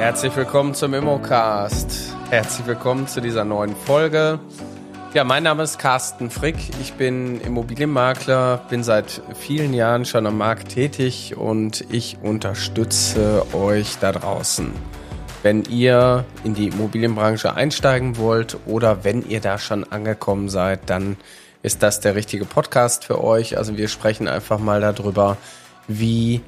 Herzlich willkommen zum Immocast. Herzlich willkommen zu dieser neuen Folge. Ja, mein Name ist Carsten Frick. Ich bin Immobilienmakler, bin seit vielen Jahren schon am Markt tätig und ich unterstütze euch da draußen. Wenn ihr in die Immobilienbranche einsteigen wollt oder wenn ihr da schon angekommen seid, dann ist das der richtige Podcast für euch. Also wir sprechen einfach mal darüber, wie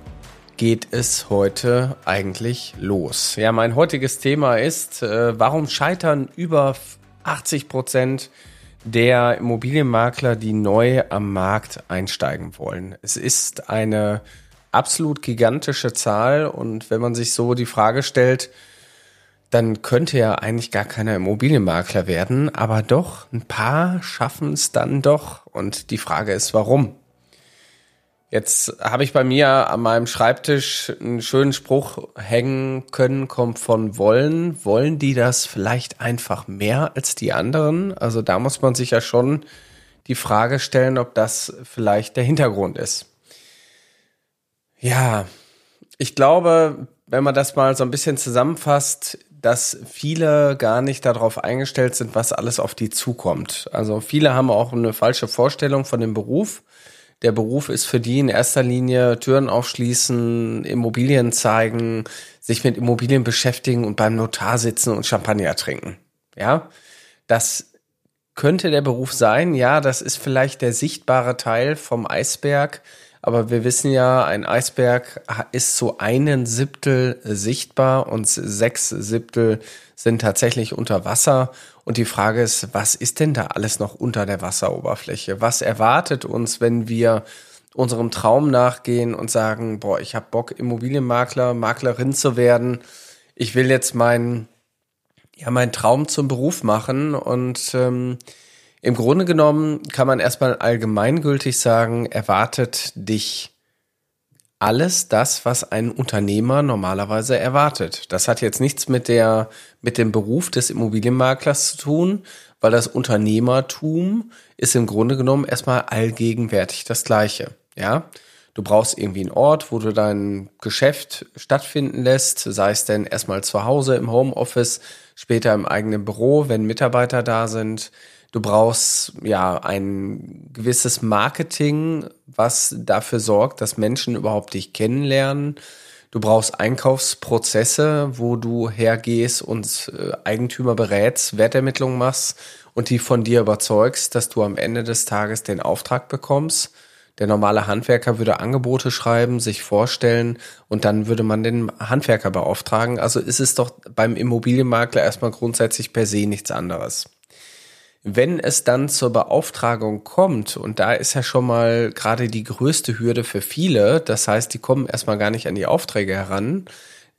geht es heute eigentlich los? Ja, mein heutiges Thema ist, äh, warum scheitern über 80 Prozent der Immobilienmakler, die neu am Markt einsteigen wollen. Es ist eine absolut gigantische Zahl und wenn man sich so die Frage stellt, dann könnte ja eigentlich gar keiner Immobilienmakler werden, aber doch, ein paar schaffen es dann doch. Und die Frage ist, warum? Jetzt habe ich bei mir an meinem Schreibtisch einen schönen Spruch hängen können, kommt von wollen. Wollen die das vielleicht einfach mehr als die anderen? Also da muss man sich ja schon die Frage stellen, ob das vielleicht der Hintergrund ist. Ja, ich glaube, wenn man das mal so ein bisschen zusammenfasst, dass viele gar nicht darauf eingestellt sind, was alles auf die zukommt. Also viele haben auch eine falsche Vorstellung von dem Beruf der Beruf ist für die in erster Linie Türen aufschließen, Immobilien zeigen, sich mit Immobilien beschäftigen und beim Notar sitzen und Champagner trinken. Ja, das könnte der Beruf sein. Ja, das ist vielleicht der sichtbare Teil vom Eisberg. Aber wir wissen ja, ein Eisberg ist zu einen Siebtel sichtbar und sechs Siebtel sind tatsächlich unter Wasser. Und die Frage ist, was ist denn da alles noch unter der Wasseroberfläche? Was erwartet uns, wenn wir unserem Traum nachgehen und sagen, boah, ich habe Bock, Immobilienmakler, Maklerin zu werden. Ich will jetzt meinen, ja, meinen Traum zum Beruf machen. Und ähm, im Grunde genommen kann man erstmal allgemeingültig sagen, erwartet dich alles das, was ein Unternehmer normalerweise erwartet. Das hat jetzt nichts mit der, mit dem Beruf des Immobilienmaklers zu tun, weil das Unternehmertum ist im Grunde genommen erstmal allgegenwärtig das Gleiche. Ja, du brauchst irgendwie einen Ort, wo du dein Geschäft stattfinden lässt, sei es denn erstmal zu Hause im Homeoffice, später im eigenen Büro, wenn Mitarbeiter da sind. Du brauchst ja ein gewisses Marketing, was dafür sorgt, dass Menschen überhaupt dich kennenlernen. Du brauchst Einkaufsprozesse, wo du hergehst und äh, Eigentümer berätst, Wertermittlungen machst und die von dir überzeugst, dass du am Ende des Tages den Auftrag bekommst. Der normale Handwerker würde Angebote schreiben, sich vorstellen und dann würde man den Handwerker beauftragen. Also ist es doch beim Immobilienmakler erstmal grundsätzlich per se nichts anderes. Wenn es dann zur Beauftragung kommt, und da ist ja schon mal gerade die größte Hürde für viele, das heißt, die kommen erstmal gar nicht an die Aufträge heran,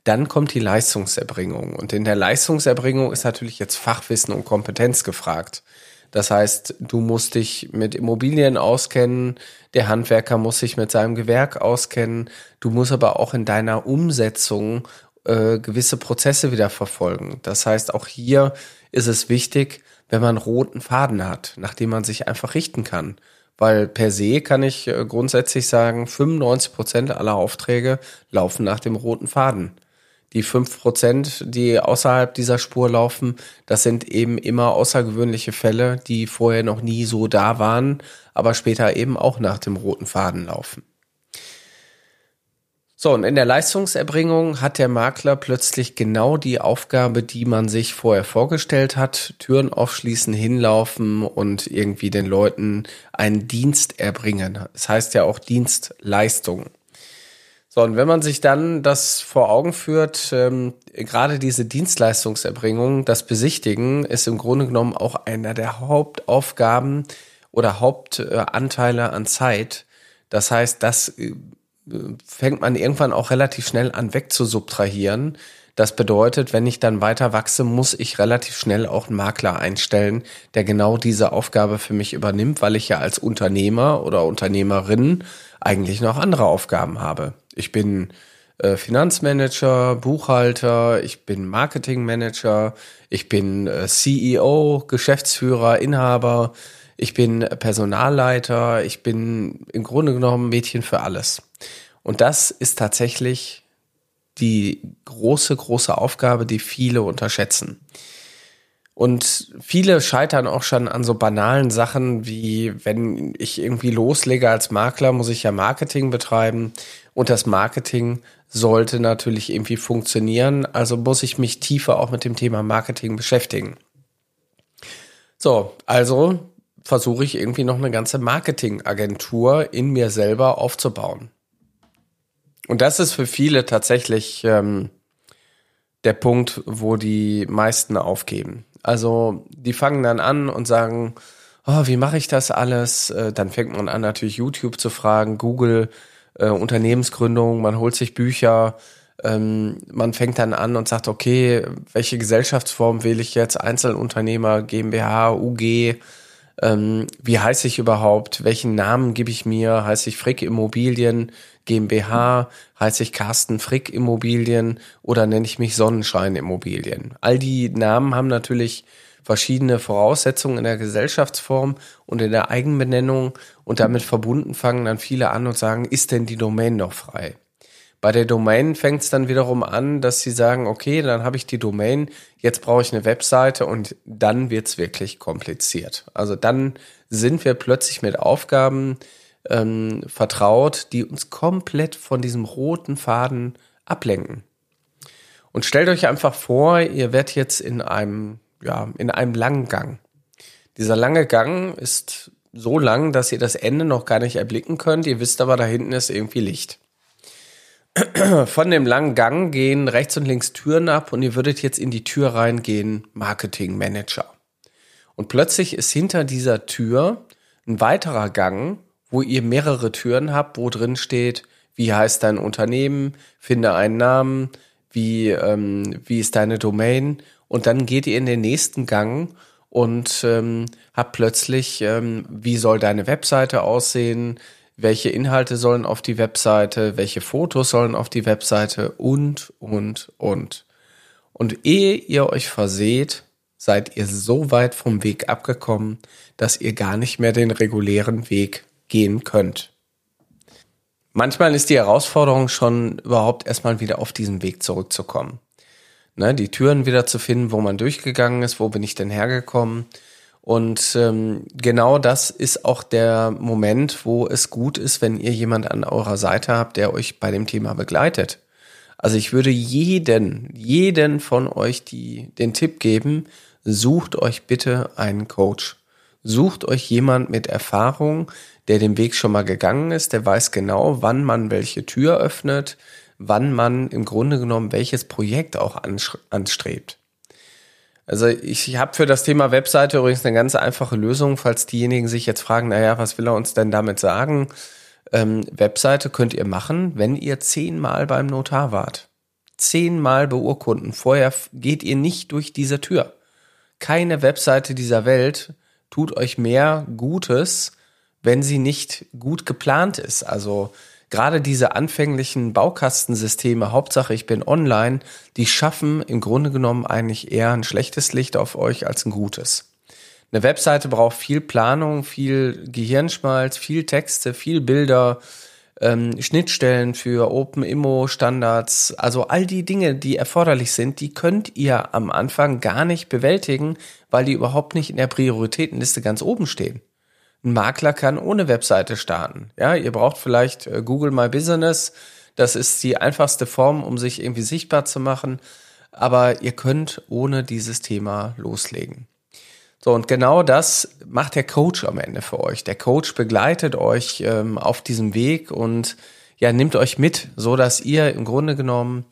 dann kommt die Leistungserbringung. Und in der Leistungserbringung ist natürlich jetzt Fachwissen und Kompetenz gefragt. Das heißt, du musst dich mit Immobilien auskennen, der Handwerker muss sich mit seinem Gewerk auskennen, du musst aber auch in deiner Umsetzung äh, gewisse Prozesse wieder verfolgen. Das heißt, auch hier ist es wichtig, wenn man roten Faden hat, nach dem man sich einfach richten kann. Weil per se kann ich äh, grundsätzlich sagen, 95 Prozent aller Aufträge laufen nach dem roten Faden. Die fünf Prozent, die außerhalb dieser Spur laufen, das sind eben immer außergewöhnliche Fälle, die vorher noch nie so da waren, aber später eben auch nach dem roten Faden laufen. So, und in der Leistungserbringung hat der Makler plötzlich genau die Aufgabe, die man sich vorher vorgestellt hat. Türen aufschließen, hinlaufen und irgendwie den Leuten einen Dienst erbringen. Das heißt ja auch Dienstleistung. So, und wenn man sich dann das vor Augen führt, ähm, gerade diese Dienstleistungserbringung, das Besichtigen, ist im Grunde genommen auch einer der Hauptaufgaben oder Hauptanteile an Zeit. Das heißt, das äh, fängt man irgendwann auch relativ schnell an wegzusubtrahieren. Das bedeutet, wenn ich dann weiter wachse, muss ich relativ schnell auch einen Makler einstellen, der genau diese Aufgabe für mich übernimmt, weil ich ja als Unternehmer oder Unternehmerin eigentlich noch andere Aufgaben habe. Ich bin äh, Finanzmanager, Buchhalter, ich bin Marketingmanager, ich bin äh, CEO, Geschäftsführer, Inhaber, ich bin Personalleiter, ich bin im Grunde genommen Mädchen für alles. Und das ist tatsächlich die große, große Aufgabe, die viele unterschätzen. Und viele scheitern auch schon an so banalen Sachen wie, wenn ich irgendwie loslege als Makler, muss ich ja Marketing betreiben. Und das Marketing sollte natürlich irgendwie funktionieren. Also muss ich mich tiefer auch mit dem Thema Marketing beschäftigen. So, also versuche ich irgendwie noch eine ganze Marketingagentur in mir selber aufzubauen. Und das ist für viele tatsächlich ähm, der Punkt, wo die meisten aufgeben. Also die fangen dann an und sagen, oh, wie mache ich das alles? Äh, dann fängt man an, natürlich YouTube zu fragen, Google, äh, Unternehmensgründung, man holt sich Bücher, ähm, man fängt dann an und sagt, okay, welche Gesellschaftsform wähle ich jetzt? Einzelunternehmer, GmbH, UG, ähm, wie heiße ich überhaupt? Welchen Namen gebe ich mir? Heiße ich Frick Immobilien GmbH? Heiße ich Carsten Frick Immobilien oder nenne ich mich Sonnenschein Immobilien? All die Namen haben natürlich verschiedene Voraussetzungen in der Gesellschaftsform und in der Eigenbenennung und damit verbunden fangen dann viele an und sagen, ist denn die Domain noch frei? Bei der Domain fängt es dann wiederum an, dass sie sagen, okay, dann habe ich die Domain, jetzt brauche ich eine Webseite und dann wird es wirklich kompliziert. Also dann sind wir plötzlich mit Aufgaben ähm, vertraut, die uns komplett von diesem roten Faden ablenken. Und stellt euch einfach vor, ihr werdet jetzt in einem, ja, in einem langen Gang. Dieser lange Gang ist so lang, dass ihr das Ende noch gar nicht erblicken könnt. Ihr wisst aber, da hinten ist irgendwie Licht. Von dem langen Gang gehen rechts und links Türen ab und ihr würdet jetzt in die Tür reingehen, Marketing Manager. Und plötzlich ist hinter dieser Tür ein weiterer Gang, wo ihr mehrere Türen habt, wo drin steht, wie heißt dein Unternehmen, finde einen Namen, wie, ähm, wie ist deine Domain und dann geht ihr in den nächsten Gang und ähm, habt plötzlich, ähm, wie soll deine Webseite aussehen, welche Inhalte sollen auf die Webseite, welche Fotos sollen auf die Webseite und, und, und. Und ehe ihr euch verseht, seid ihr so weit vom Weg abgekommen, dass ihr gar nicht mehr den regulären Weg gehen könnt. Manchmal ist die Herausforderung schon überhaupt erstmal wieder auf diesen Weg zurückzukommen. Ne, die Türen wieder zu finden, wo man durchgegangen ist, wo bin ich denn hergekommen und ähm, genau das ist auch der Moment, wo es gut ist, wenn ihr jemand an eurer Seite habt, der euch bei dem Thema begleitet. Also ich würde jeden, jeden von euch die, den Tipp geben, sucht euch bitte einen Coach. Sucht euch jemand mit Erfahrung, der den Weg schon mal gegangen ist, der weiß genau, wann man welche Tür öffnet, wann man im Grunde genommen welches Projekt auch anstrebt. Also ich habe für das Thema Webseite übrigens eine ganz einfache Lösung, falls diejenigen sich jetzt fragen, naja, was will er uns denn damit sagen? Ähm, Webseite könnt ihr machen, wenn ihr zehnmal beim Notar wart. Zehnmal beurkunden. Vorher geht ihr nicht durch diese Tür. Keine Webseite dieser Welt tut euch mehr Gutes, wenn sie nicht gut geplant ist. Also gerade diese anfänglichen Baukastensysteme, Hauptsache ich bin online, die schaffen im Grunde genommen eigentlich eher ein schlechtes Licht auf euch als ein gutes. Eine Webseite braucht viel Planung, viel Gehirnschmalz, viel Texte, viel Bilder, ähm, Schnittstellen für Open-Immo-Standards, also all die Dinge, die erforderlich sind, die könnt ihr am Anfang gar nicht bewältigen, weil die überhaupt nicht in der Prioritätenliste ganz oben stehen. Ein Makler kann ohne Webseite starten. Ja, ihr braucht vielleicht äh, Google My Business. Das ist die einfachste Form, um sich irgendwie sichtbar zu machen. Aber ihr könnt ohne dieses Thema loslegen. So, und genau das macht der Coach am Ende für euch. Der Coach begleitet euch ähm, auf diesem Weg und ja, nimmt euch mit, so dass ihr im Grunde genommen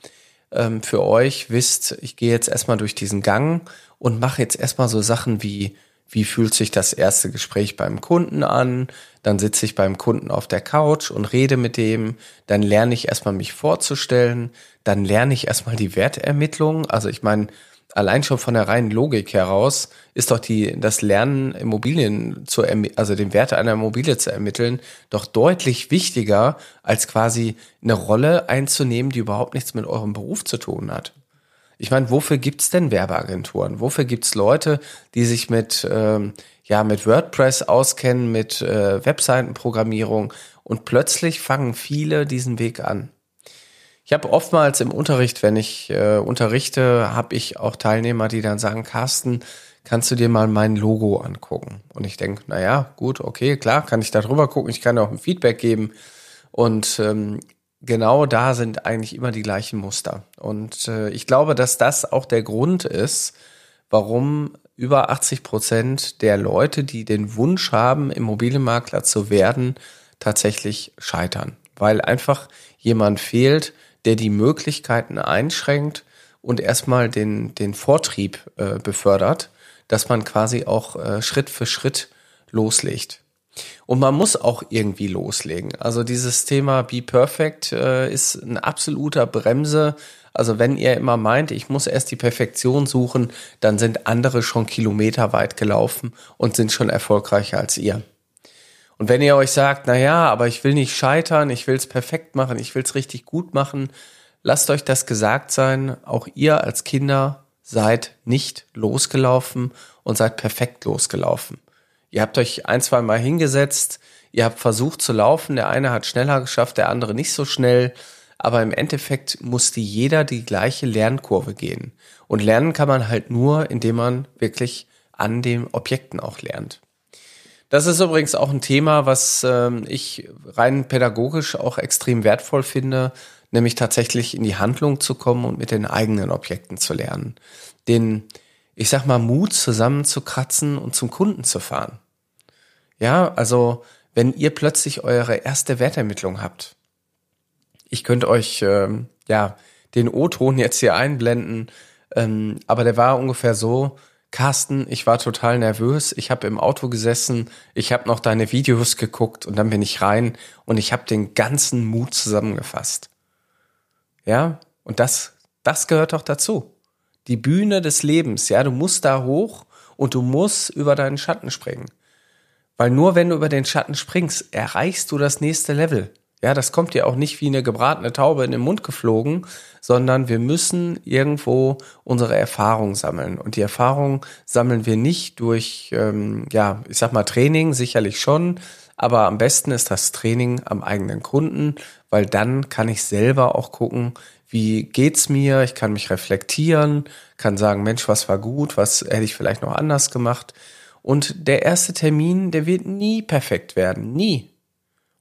ähm, für euch wisst, ich gehe jetzt erstmal durch diesen Gang und mache jetzt erstmal so Sachen wie wie fühlt sich das erste Gespräch beim Kunden an, dann sitze ich beim Kunden auf der Couch und rede mit dem, dann lerne ich erstmal mich vorzustellen, dann lerne ich erstmal die Wertermittlung, also ich meine, allein schon von der reinen Logik heraus ist doch die, das Lernen Immobilien zu, also den Wert einer Immobilie zu ermitteln, doch deutlich wichtiger, als quasi eine Rolle einzunehmen, die überhaupt nichts mit eurem Beruf zu tun hat. Ich meine, wofür gibt's denn Werbeagenturen? Wofür gibt's Leute, die sich mit, ähm, ja, mit WordPress auskennen, mit äh, Webseitenprogrammierung und plötzlich fangen viele diesen Weg an. Ich habe oftmals im Unterricht, wenn ich äh, unterrichte, habe ich auch Teilnehmer, die dann sagen, Carsten, kannst du dir mal mein Logo angucken? Und ich denke, na ja, gut, okay, klar, kann ich da drüber gucken, ich kann auch ein Feedback geben. Und ähm, genau da sind eigentlich immer die gleichen Muster. Und äh, ich glaube, dass das auch der Grund ist, warum über 80 Prozent der Leute, die den Wunsch haben, Immobilienmakler zu werden, tatsächlich scheitern. Weil einfach jemand fehlt, der die Möglichkeiten einschränkt und erstmal den, den Vortrieb äh, befördert, dass man quasi auch äh, Schritt für Schritt loslegt. Und man muss auch irgendwie loslegen. Also dieses Thema Be Perfect äh, ist ein absoluter Bremse. Also wenn ihr immer meint, ich muss erst die Perfektion suchen, dann sind andere schon kilometerweit gelaufen und sind schon erfolgreicher als ihr. Und wenn ihr euch sagt, na ja, aber ich will nicht scheitern, ich will es perfekt machen, ich will es richtig gut machen, lasst euch das gesagt sein, auch ihr als Kinder seid nicht losgelaufen und seid perfekt losgelaufen. Ihr habt euch ein, zwei Mal hingesetzt, ihr habt versucht zu laufen, der eine hat schneller geschafft, der andere nicht so schnell, aber im Endeffekt musste jeder die gleiche Lernkurve gehen. Und lernen kann man halt nur, indem man wirklich an den Objekten auch lernt. Das ist übrigens auch ein Thema, was ähm, ich rein pädagogisch auch extrem wertvoll finde, nämlich tatsächlich in die Handlung zu kommen und mit den eigenen Objekten zu lernen. Den, ich sag mal, Mut zusammenzukratzen und zum Kunden zu fahren. Ja, also wenn ihr plötzlich eure erste Wertermittlung habt, ich könnte euch ähm, ja den O-Ton jetzt hier einblenden, ähm, aber der war ungefähr so, Carsten, ich war total nervös, ich habe im Auto gesessen, ich habe noch deine Videos geguckt und dann bin ich rein und ich habe den ganzen Mut zusammengefasst. Ja, und das, das gehört doch dazu. Die Bühne des Lebens, ja, du musst da hoch und du musst über deinen Schatten springen. Weil nur wenn du über den Schatten springst, erreichst du das nächste Level. Ja, das kommt dir auch nicht wie eine gebratene Taube in den Mund geflogen, sondern wir müssen irgendwo unsere Erfahrung sammeln. Und die Erfahrung sammeln wir nicht durch, ähm, ja, ich sag mal Training, sicherlich schon, aber am besten ist das Training am eigenen Kunden, weil dann kann ich selber auch gucken, wie geht's mir, ich kann mich reflektieren, kann sagen, Mensch, was war gut, was hätte ich vielleicht noch anders gemacht. Und der erste Termin, der wird nie perfekt werden. Nie.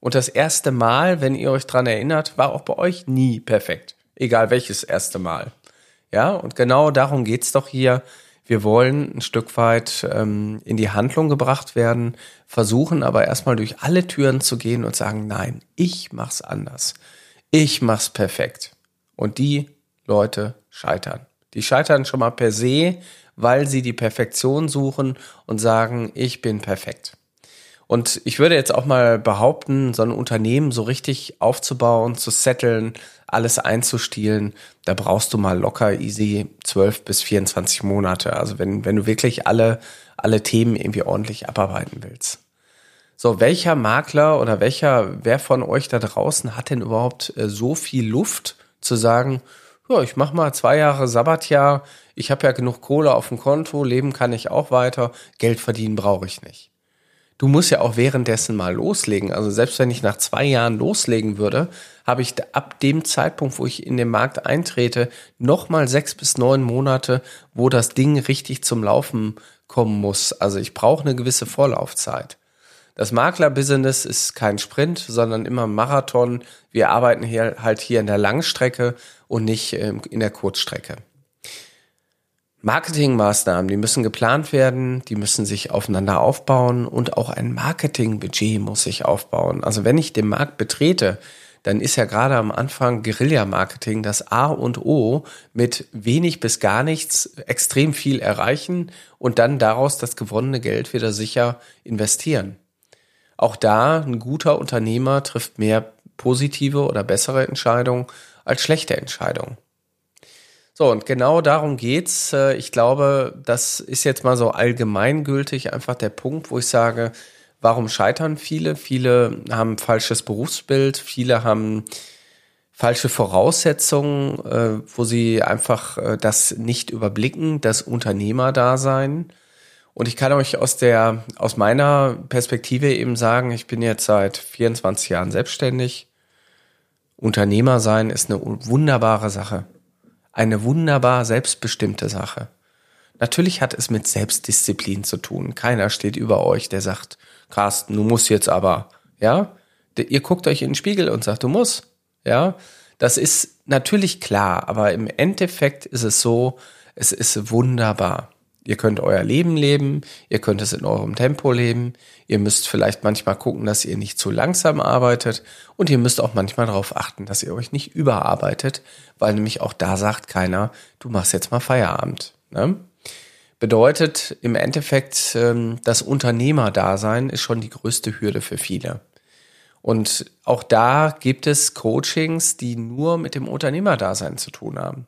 Und das erste Mal, wenn ihr euch dran erinnert, war auch bei euch nie perfekt. Egal welches erste Mal. Ja, und genau darum geht's doch hier. Wir wollen ein Stück weit ähm, in die Handlung gebracht werden, versuchen aber erstmal durch alle Türen zu gehen und sagen, nein, ich mach's anders. Ich mach's perfekt. Und die Leute scheitern. Die scheitern schon mal per se, weil sie die Perfektion suchen und sagen, ich bin perfekt. Und ich würde jetzt auch mal behaupten, so ein Unternehmen so richtig aufzubauen, zu setteln, alles einzustielen, da brauchst du mal locker easy 12 bis 24 Monate. Also wenn, wenn du wirklich alle, alle Themen irgendwie ordentlich abarbeiten willst. So, welcher Makler oder welcher, wer von euch da draußen hat denn überhaupt äh, so viel Luft zu sagen, ja, ich mach mal zwei Jahre Sabbatjahr, ich habe ja genug Kohle auf dem Konto, leben kann ich auch weiter, Geld verdienen brauche ich nicht. Du musst ja auch währenddessen mal loslegen. Also selbst wenn ich nach zwei Jahren loslegen würde, habe ich ab dem Zeitpunkt, wo ich in den Markt eintrete, nochmal sechs bis neun Monate, wo das Ding richtig zum Laufen kommen muss. Also ich brauche eine gewisse Vorlaufzeit. Das Makler-Business ist kein Sprint, sondern immer Marathon. Wir arbeiten hier halt hier in der Langstrecke und nicht ähm, in der Kurzstrecke. Marketingmaßnahmen, die müssen geplant werden, die müssen sich aufeinander aufbauen und auch ein Marketingbudget muss sich aufbauen. Also wenn ich den Markt betrete, dann ist ja gerade am Anfang Guerilla-Marketing das A und O mit wenig bis gar nichts extrem viel erreichen und dann daraus das gewonnene Geld wieder sicher investieren. Auch da ein guter Unternehmer trifft mehr positive oder bessere Entscheidungen als schlechte Entscheidungen. So, und genau darum geht's. Äh, ich glaube, das ist jetzt mal so allgemeingültig einfach der Punkt, wo ich sage, warum scheitern viele? Viele haben falsches Berufsbild, viele haben falsche Voraussetzungen, äh, wo sie einfach äh, das nicht überblicken, das Unternehmerdasein. Und ich kann euch aus der, aus meiner Perspektive eben sagen, ich bin jetzt seit 24 Jahren selbstständig Unternehmer sein ist eine wunderbare Sache. Eine wunderbar selbstbestimmte Sache. Natürlich hat es mit Selbstdisziplin zu tun. Keiner steht über euch, der sagt, Carsten, du musst jetzt aber, ja? Ihr guckt euch in den Spiegel und sagt, du musst, ja? Das ist natürlich klar, aber im Endeffekt ist es so, es ist wunderbar. Ihr könnt euer Leben leben, ihr könnt es in eurem Tempo leben, ihr müsst vielleicht manchmal gucken, dass ihr nicht zu langsam arbeitet und ihr müsst auch manchmal darauf achten, dass ihr euch nicht überarbeitet, weil nämlich auch da sagt keiner, du machst jetzt mal Feierabend. Ne? Bedeutet im Endeffekt, ähm, das Unternehmerdasein ist schon die größte Hürde für viele. Und auch da gibt es Coachings, die nur mit dem Unternehmerdasein zu tun haben.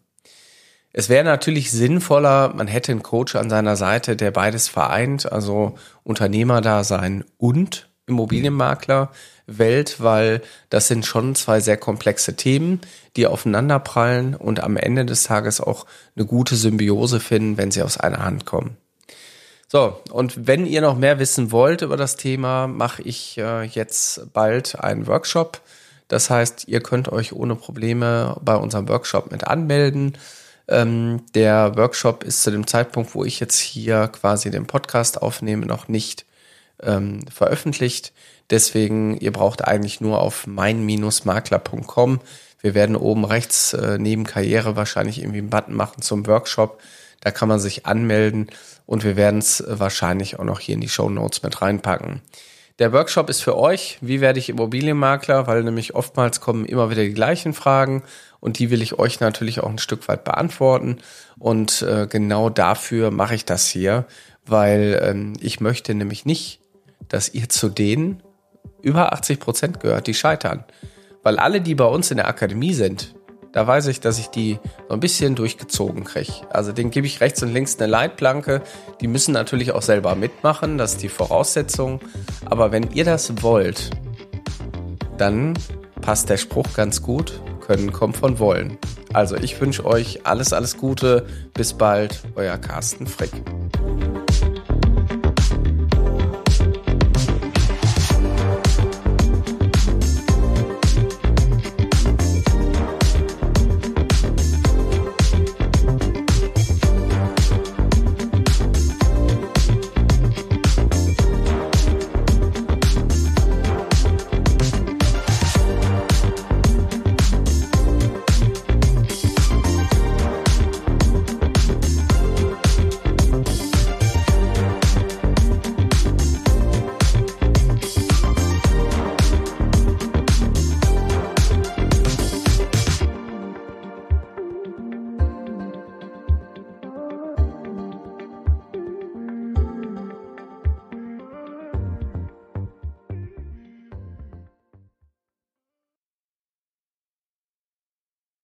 Es wäre natürlich sinnvoller, man hätte einen Coach an seiner Seite, der beides vereint, also Unternehmerdasein und Immobilienmakler Welt, weil das sind schon zwei sehr komplexe Themen, die aufeinanderprallen und am Ende des Tages auch eine gute Symbiose finden, wenn sie aus einer Hand kommen. So, und wenn ihr noch mehr wissen wollt über das Thema, mache ich äh, jetzt bald einen Workshop. Das heißt, ihr könnt euch ohne Probleme bei unserem Workshop mit anmelden. Ähm, der Workshop ist zu dem Zeitpunkt, wo ich jetzt hier quasi den Podcast aufnehme, noch nicht ähm, veröffentlicht. Deswegen, ihr braucht eigentlich nur auf mein-makler.com. Wir werden oben rechts äh, neben Karriere wahrscheinlich irgendwie einen Button machen zum Workshop. Da kann man sich anmelden und wir werden es wahrscheinlich auch noch hier in die Show Notes mit reinpacken. Der Workshop ist für euch, wie werde ich Immobilienmakler, weil nämlich oftmals kommen immer wieder die gleichen Fragen und die will ich euch natürlich auch ein Stück weit beantworten. Und äh, genau dafür mache ich das hier, weil ähm, ich möchte nämlich nicht, dass ihr zu denen über 80 Prozent gehört, die scheitern. Weil alle, die bei uns in der Akademie sind, da weiß ich, dass ich die so ein bisschen durchgezogen kriege. Also den gebe ich rechts und links eine Leitplanke. Die müssen natürlich auch selber mitmachen, das ist die Voraussetzung. Aber wenn ihr das wollt, dann passt der Spruch ganz gut. Können kommt von wollen. Also ich wünsche euch alles, alles Gute. Bis bald, euer Carsten Frick.